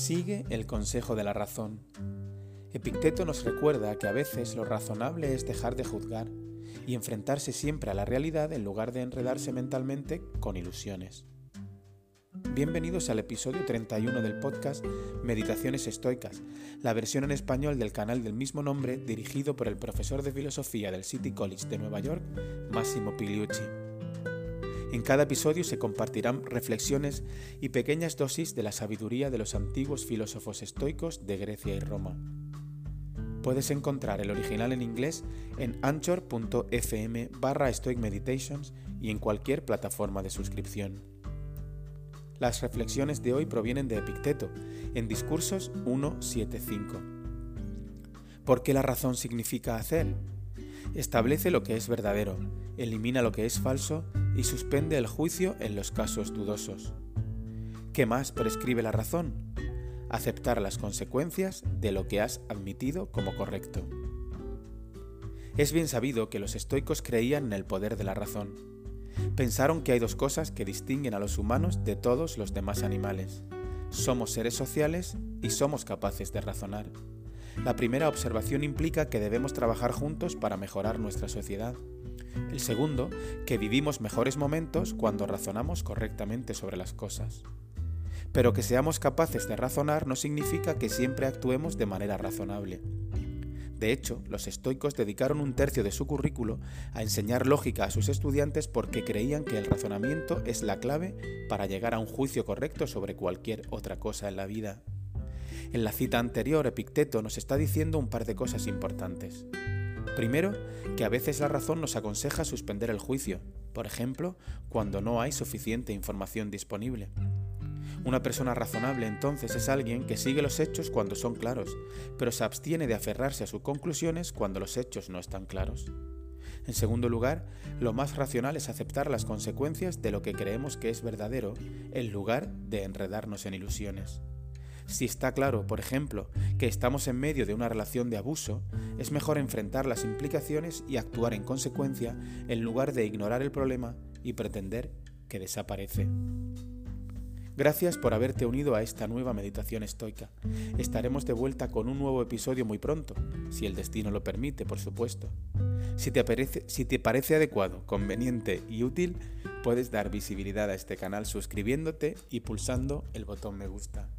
Sigue el consejo de la razón. Epicteto nos recuerda que a veces lo razonable es dejar de juzgar y enfrentarse siempre a la realidad en lugar de enredarse mentalmente con ilusiones. Bienvenidos al episodio 31 del podcast Meditaciones Estoicas, la versión en español del canal del mismo nombre dirigido por el profesor de filosofía del City College de Nueva York, Massimo Pigliucci. En cada episodio se compartirán reflexiones y pequeñas dosis de la sabiduría de los antiguos filósofos estoicos de Grecia y Roma. Puedes encontrar el original en inglés en anchor.fm barra Stoic Meditations y en cualquier plataforma de suscripción. Las reflexiones de hoy provienen de Epicteto, en Discursos 175. ¿Por qué la razón significa hacer? Establece lo que es verdadero, elimina lo que es falso y suspende el juicio en los casos dudosos. ¿Qué más prescribe la razón? Aceptar las consecuencias de lo que has admitido como correcto. Es bien sabido que los estoicos creían en el poder de la razón. Pensaron que hay dos cosas que distinguen a los humanos de todos los demás animales. Somos seres sociales y somos capaces de razonar. La primera observación implica que debemos trabajar juntos para mejorar nuestra sociedad. El segundo, que vivimos mejores momentos cuando razonamos correctamente sobre las cosas. Pero que seamos capaces de razonar no significa que siempre actuemos de manera razonable. De hecho, los estoicos dedicaron un tercio de su currículo a enseñar lógica a sus estudiantes porque creían que el razonamiento es la clave para llegar a un juicio correcto sobre cualquier otra cosa en la vida. En la cita anterior, Epicteto nos está diciendo un par de cosas importantes. Primero, que a veces la razón nos aconseja suspender el juicio, por ejemplo, cuando no hay suficiente información disponible. Una persona razonable entonces es alguien que sigue los hechos cuando son claros, pero se abstiene de aferrarse a sus conclusiones cuando los hechos no están claros. En segundo lugar, lo más racional es aceptar las consecuencias de lo que creemos que es verdadero, en lugar de enredarnos en ilusiones. Si está claro, por ejemplo, que estamos en medio de una relación de abuso, es mejor enfrentar las implicaciones y actuar en consecuencia en lugar de ignorar el problema y pretender que desaparece. Gracias por haberte unido a esta nueva meditación estoica. Estaremos de vuelta con un nuevo episodio muy pronto, si el destino lo permite, por supuesto. Si te, parece, si te parece adecuado, conveniente y útil, puedes dar visibilidad a este canal suscribiéndote y pulsando el botón me gusta.